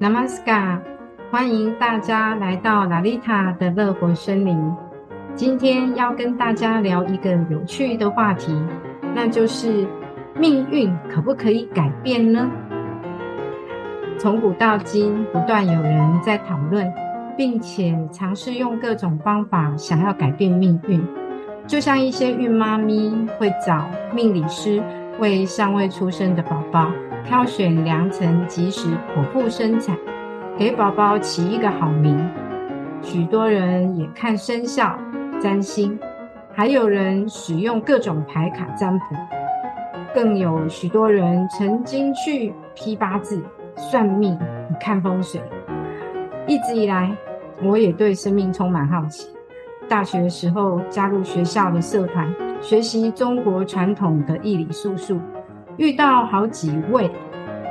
Namaskar，欢迎大家来到拉丽塔的乐活森林。今天要跟大家聊一个有趣的话题，那就是命运可不可以改变呢？从古到今，不断有人在讨论，并且尝试用各种方法想要改变命运。就像一些孕妈咪会找命理师为尚未出生的宝宝。挑选良辰吉时，剖腹生产，给宝宝起一个好名。许多人也看生肖、占星，还有人使用各种牌卡占卜，更有许多人曾经去批八字、算命、看风水。一直以来，我也对生命充满好奇。大学的时候，加入学校的社团，学习中国传统的易理术数。遇到好几位，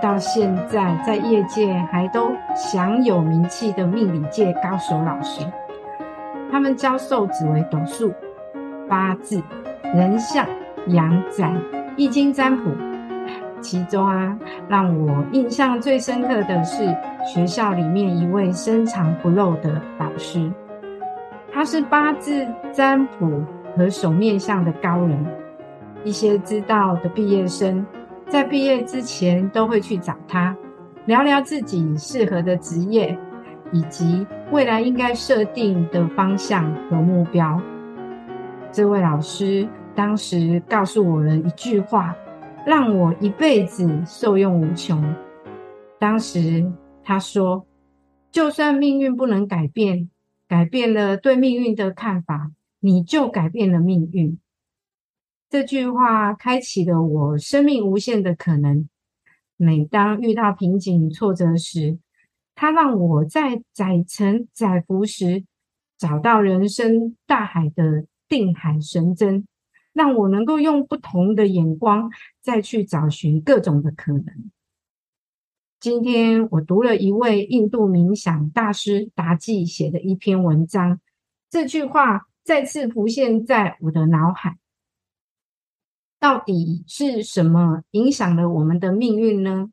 到现在在业界还都享有名气的命理界高手老师，他们教授紫微斗数、八字、人相、阳宅、易经占卜。其中啊，让我印象最深刻的是学校里面一位深藏不露的老师，他是八字占卜和手面相的高人，一些知道的毕业生。在毕业之前，都会去找他聊聊自己适合的职业，以及未来应该设定的方向和目标。这位老师当时告诉我了一句话，让我一辈子受用无穷。当时他说：“就算命运不能改变，改变了对命运的看法，你就改变了命运。”这句话开启了我生命无限的可能。每当遇到瓶颈、挫折时，它让我在载沉载浮时找到人生大海的定海神针，让我能够用不同的眼光再去找寻各种的可能。今天我读了一位印度冥想大师达纪写的一篇文章，这句话再次浮现在我的脑海。到底是什么影响了我们的命运呢？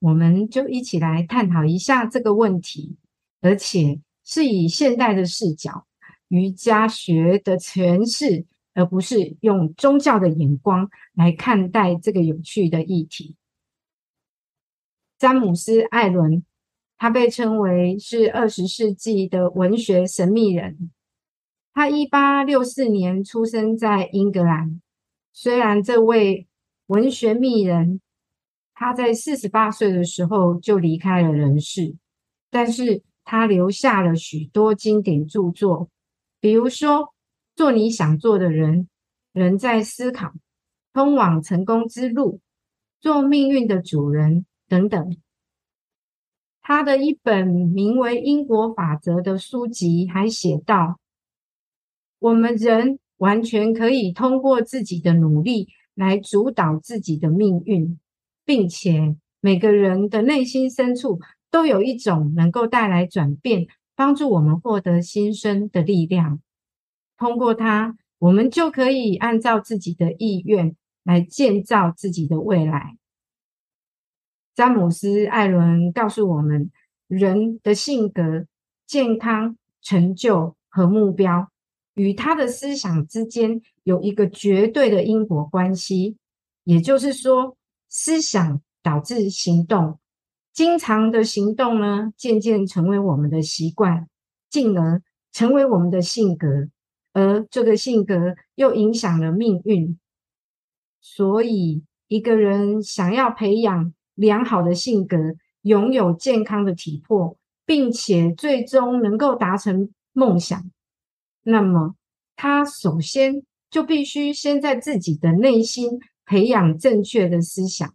我们就一起来探讨一下这个问题，而且是以现代的视角、瑜伽学的诠释，而不是用宗教的眼光来看待这个有趣的议题。詹姆斯·艾伦，他被称为是二十世纪的文学神秘人。他一八六四年出生在英格兰。虽然这位文学秘人他在四十八岁的时候就离开了人世，但是他留下了许多经典著作，比如说《做你想做的人》《人在思考》《通往成功之路》《做命运的主人》等等。他的一本名为《因果法则》的书籍还写道：“我们人。”完全可以通过自己的努力来主导自己的命运，并且每个人的内心深处都有一种能够带来转变、帮助我们获得新生的力量。通过它，我们就可以按照自己的意愿来建造自己的未来。詹姆斯·艾伦告诉我们，人的性格、健康、成就和目标。与他的思想之间有一个绝对的因果关系，也就是说，思想导致行动，经常的行动呢，渐渐成为我们的习惯，进而成为我们的性格，而这个性格又影响了命运。所以，一个人想要培养良好的性格，拥有健康的体魄，并且最终能够达成梦想。那么，他首先就必须先在自己的内心培养正确的思想。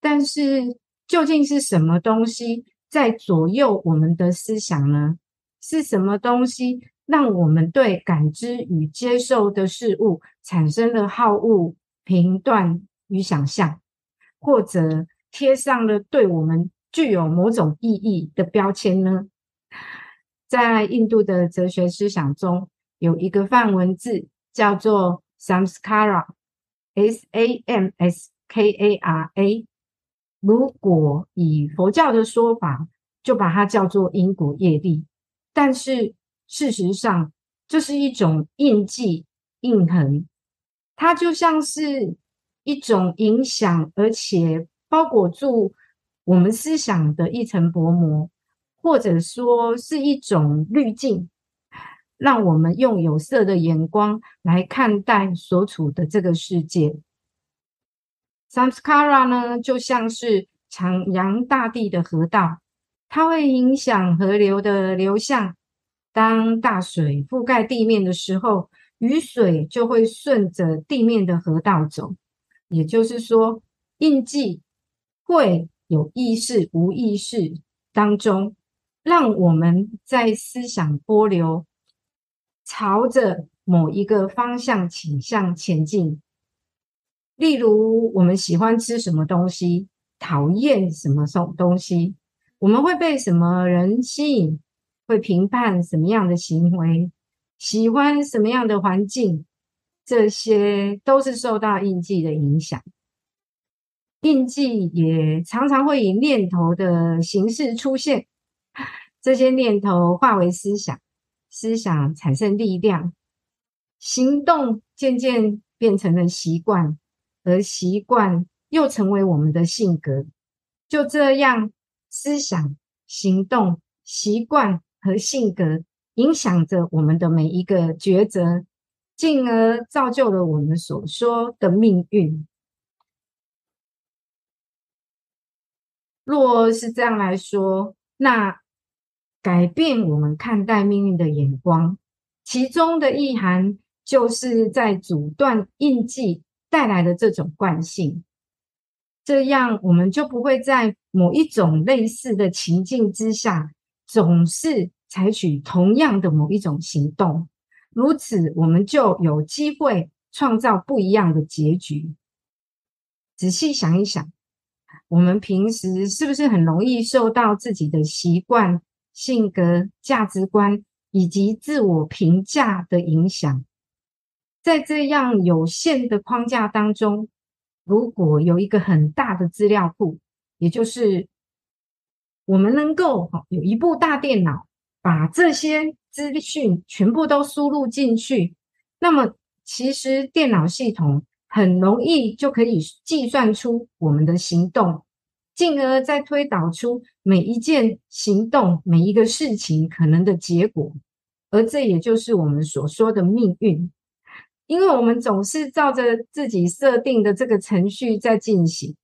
但是，究竟是什么东西在左右我们的思想呢？是什么东西让我们对感知与接受的事物产生了好恶、评断与想象，或者贴上了对我们具有某种意义的标签呢？在印度的哲学思想中，有一个梵文字叫做 samskara，s a m s k a r a，如果以佛教的说法，就把它叫做因果业力。但是事实上，这是一种印记、印痕，它就像是一种影响，而且包裹住我们思想的一层薄膜，或者说是一种滤镜，让我们用有色的眼光来看待所处的这个世界。Samskara 呢，就像是徜徉大地的河道，它会影响河流的流向。当大水覆盖地面的时候，雨水就会顺着地面的河道走。也就是说，印记会有意识、无意识当中，让我们在思想波流朝着某一个方向倾向前进。例如，我们喜欢吃什么东西，讨厌什么东东西，我们会被什么人吸引，会评判什么样的行为，喜欢什么样的环境，这些都是受到印记的影响。印记也常常会以念头的形式出现，这些念头化为思想，思想产生力量，行动渐渐变成了习惯。而习惯又成为我们的性格，就这样，思想、行动、习惯和性格影响着我们的每一个抉择，进而造就了我们所说的命运。若是这样来说，那改变我们看待命运的眼光，其中的意涵就是在阻断印记。带来的这种惯性，这样我们就不会在某一种类似的情境之下，总是采取同样的某一种行动。如此，我们就有机会创造不一样的结局。仔细想一想，我们平时是不是很容易受到自己的习惯、性格、价值观以及自我评价的影响？在这样有限的框架当中，如果有一个很大的资料库，也就是我们能够有一部大电脑，把这些资讯全部都输入进去，那么其实电脑系统很容易就可以计算出我们的行动，进而再推导出每一件行动、每一个事情可能的结果，而这也就是我们所说的命运。因为我们总是照着自己设定的这个程序在进行，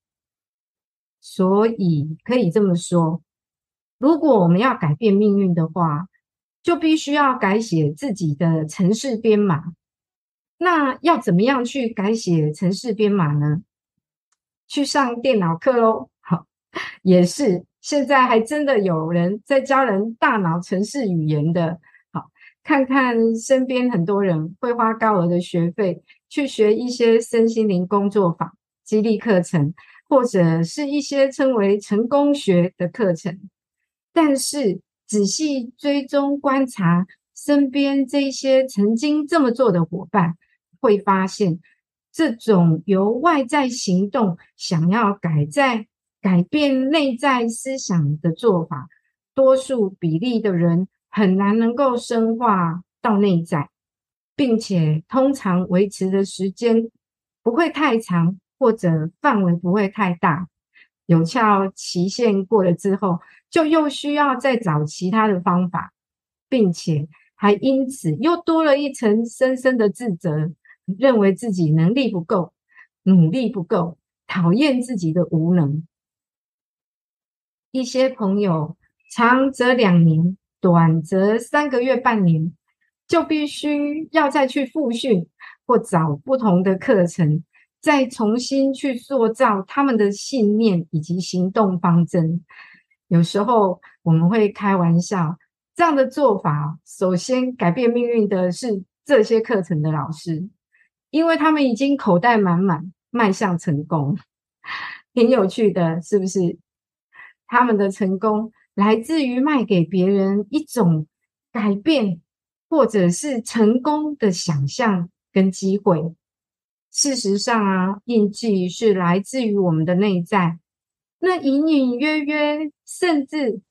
所以可以这么说：如果我们要改变命运的话，就必须要改写自己的城市编码。那要怎么样去改写城市编码呢？去上电脑课喽！好，也是，现在还真的有人在教人大脑城市语言的。好看看身边很多人会花高额的学费去学一些身心灵工作坊、激励课程，或者是一些称为成功学的课程。但是仔细追踪观察身边这些曾经这么做的伙伴，会发现这种由外在行动想要改在改变内在思想的做法，多数比例的人。很难能够深化到内在，并且通常维持的时间不会太长，或者范围不会太大。有效期限过了之后，就又需要再找其他的方法，并且还因此又多了一层深深的自责，认为自己能力不够，努力不够，讨厌自己的无能。一些朋友长则两年。短则三个月、半年，就必须要再去复训或找不同的课程，再重新去塑造他们的信念以及行动方针。有时候我们会开玩笑，这样的做法，首先改变命运的是这些课程的老师，因为他们已经口袋满满，迈向成功。挺有趣的，是不是？他们的成功。来自于卖给别人一种改变或者是成功的想象跟机会。事实上啊，印记是来自于我们的内在，那隐隐约约，甚至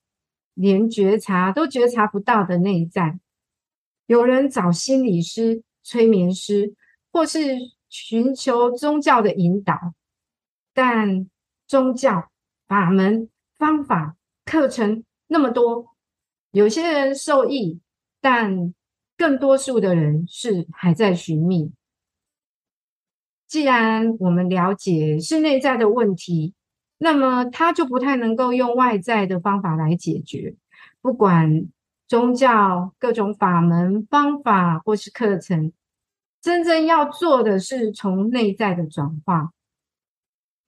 连觉察都觉察不到的内在，有人找心理师、催眠师，或是寻求宗教的引导，但宗教法门、方法、课程那么多，有些人受益，但更多数的人是还在寻觅。既然我们了解是内在的问题，那么他就不太能够用外在的方法来解决。不管宗教各种法门、方法或是课程，真正要做的是从内在的转化，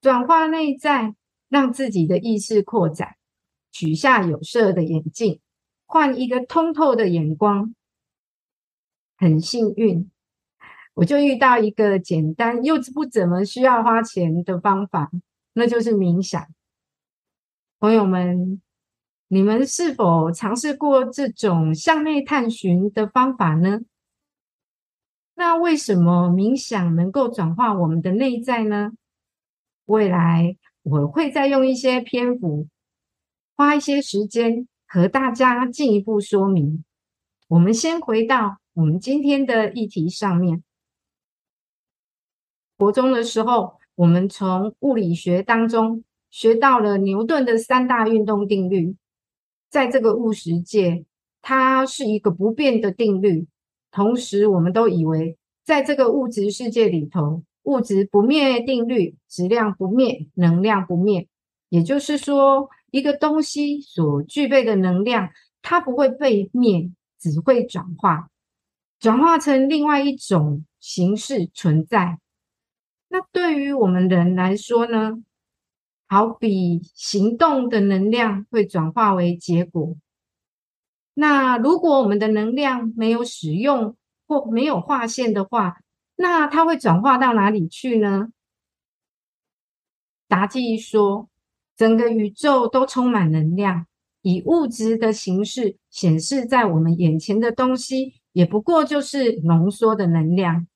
转化内在，让自己的意识扩展，取下有色的眼镜，换一个通透的眼光。很幸运。我就遇到一个简单又不怎么需要花钱的方法，那就是冥想。朋友们，你们是否尝试过这种向内探寻的方法呢？那为什么冥想能够转化我们的内在呢？未来我会再用一些篇幅，花一些时间和大家进一步说明。我们先回到我们今天的议题上面。国中的时候，我们从物理学当中学到了牛顿的三大运动定律。在这个物实界，它是一个不变的定律。同时，我们都以为，在这个物质世界里头，物质不灭定律，质量不灭，能量不灭。也就是说，一个东西所具备的能量，它不会被灭，只会转化，转化成另外一种形式存在。那对于我们人来说呢？好比行动的能量会转化为结果。那如果我们的能量没有使用或没有划线的话，那它会转化到哪里去呢？达记说，整个宇宙都充满能量，以物质的形式显示在我们眼前的东西，也不过就是浓缩的能量。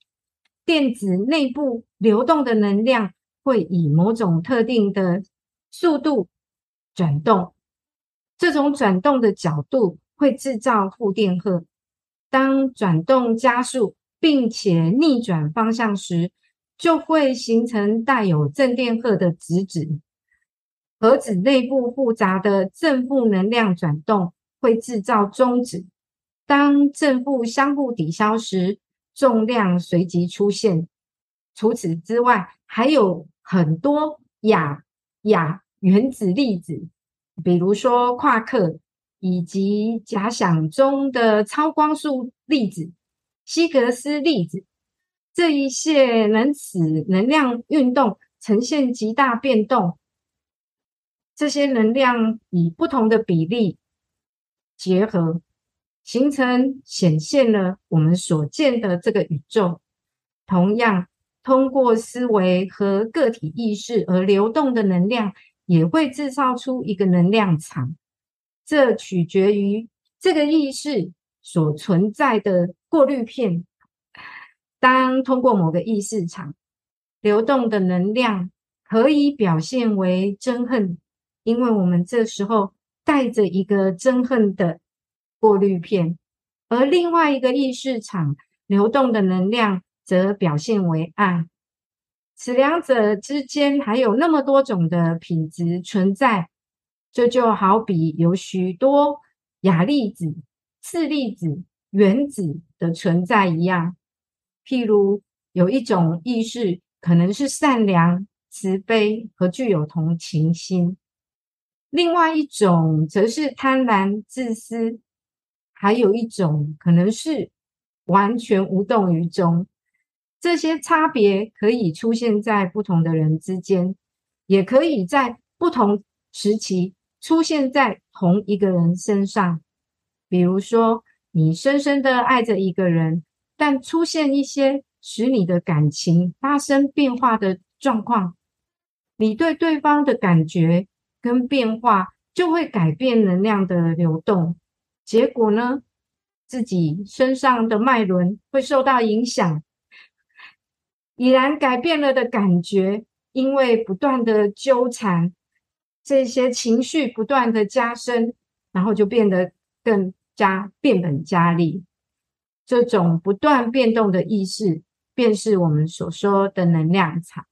电子内部流动的能量会以某种特定的速度转动，这种转动的角度会制造负电荷。当转动加速并且逆转方向时，就会形成带有正电荷的质子。核子内部复杂的正负能量转动会制造中子。当正负相互抵消时，重量随即出现。除此之外，还有很多亚亚原子粒子，比如说夸克，以及假想中的超光速粒子希格斯粒子。这一些能使能量运动呈现极大变动。这些能量以不同的比例结合。形成显现了我们所见的这个宇宙。同样，通过思维和个体意识而流动的能量，也会制造出一个能量场。这取决于这个意识所存在的过滤片。当通过某个意识场流动的能量，可以表现为憎恨，因为我们这时候带着一个憎恨的。过滤片，而另外一个意识场流动的能量则表现为爱。此两者之间还有那么多种的品质存在，这就好比有许多亚粒子、次粒子、原子的存在一样。譬如有一种意识可能是善良、慈悲和具有同情心，另外一种则是贪婪、自私。还有一种可能是完全无动于衷，这些差别可以出现在不同的人之间，也可以在不同时期出现在同一个人身上。比如说，你深深的爱着一个人，但出现一些使你的感情发生变化的状况，你对对方的感觉跟变化就会改变能量的流动。结果呢，自己身上的脉轮会受到影响，已然改变了的感觉，因为不断的纠缠，这些情绪不断的加深，然后就变得更加变本加厉。这种不断变动的意识，便是我们所说的能量场。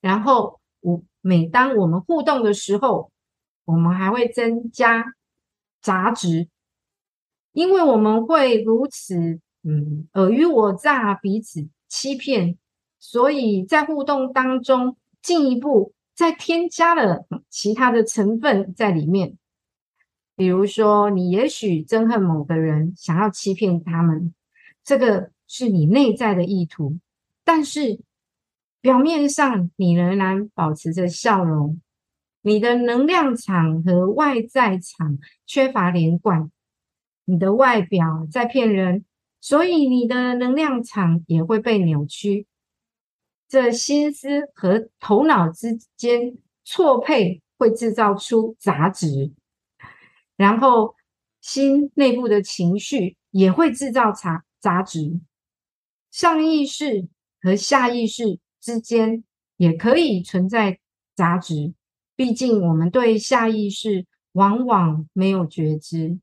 然后，我每当我们互动的时候，我们还会增加杂质，因为我们会如此，嗯，尔虞我诈，彼此欺骗，所以在互动当中，进一步再添加了其他的成分在里面。比如说，你也许憎恨某个人，想要欺骗他们，这个是你内在的意图，但是表面上你仍然保持着笑容。你的能量场和外在场缺乏连贯，你的外表在骗人，所以你的能量场也会被扭曲。这心思和头脑之间错配，会制造出杂质，然后心内部的情绪也会制造杂杂质。上意识和下意识之间也可以存在杂质。毕竟，我们对下意识往往没有觉知，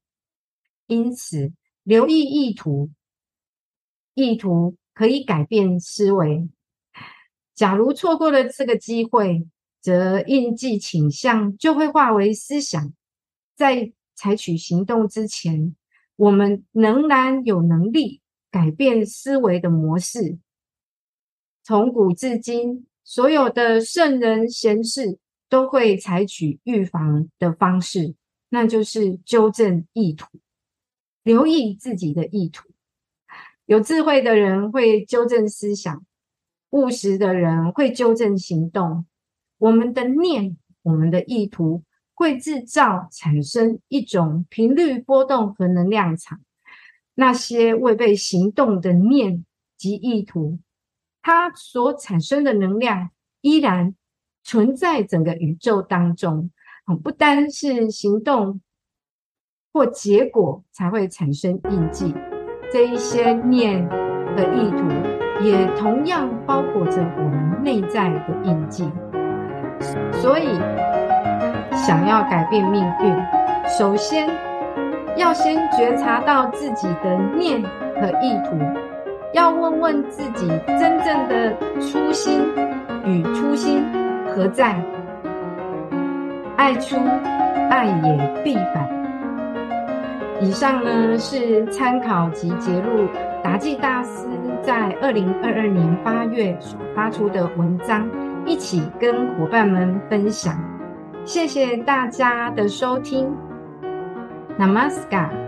因此留意意图，意图可以改变思维。假如错过了这个机会，则印记倾向就会化为思想。在采取行动之前，我们仍然有能力改变思维的模式。从古至今，所有的圣人贤士。都会采取预防的方式，那就是纠正意图，留意自己的意图。有智慧的人会纠正思想，务实的人会纠正行动。我们的念，我们的意图，会制造产生一种频率波动和能量场。那些未被行动的念及意图，它所产生的能量依然。存在整个宇宙当中，不单是行动或结果才会产生印记，这一些念和意图也同样包裹着我们内在的印记。所以，想要改变命运，首先要先觉察到自己的念和意图，要问问自己真正的初心与初心。何在？爱出，爱也必返。以上呢是参考及揭录达纪大师在二零二二年八月所发出的文章，一起跟伙伴们分享。谢谢大家的收听，Namaskar。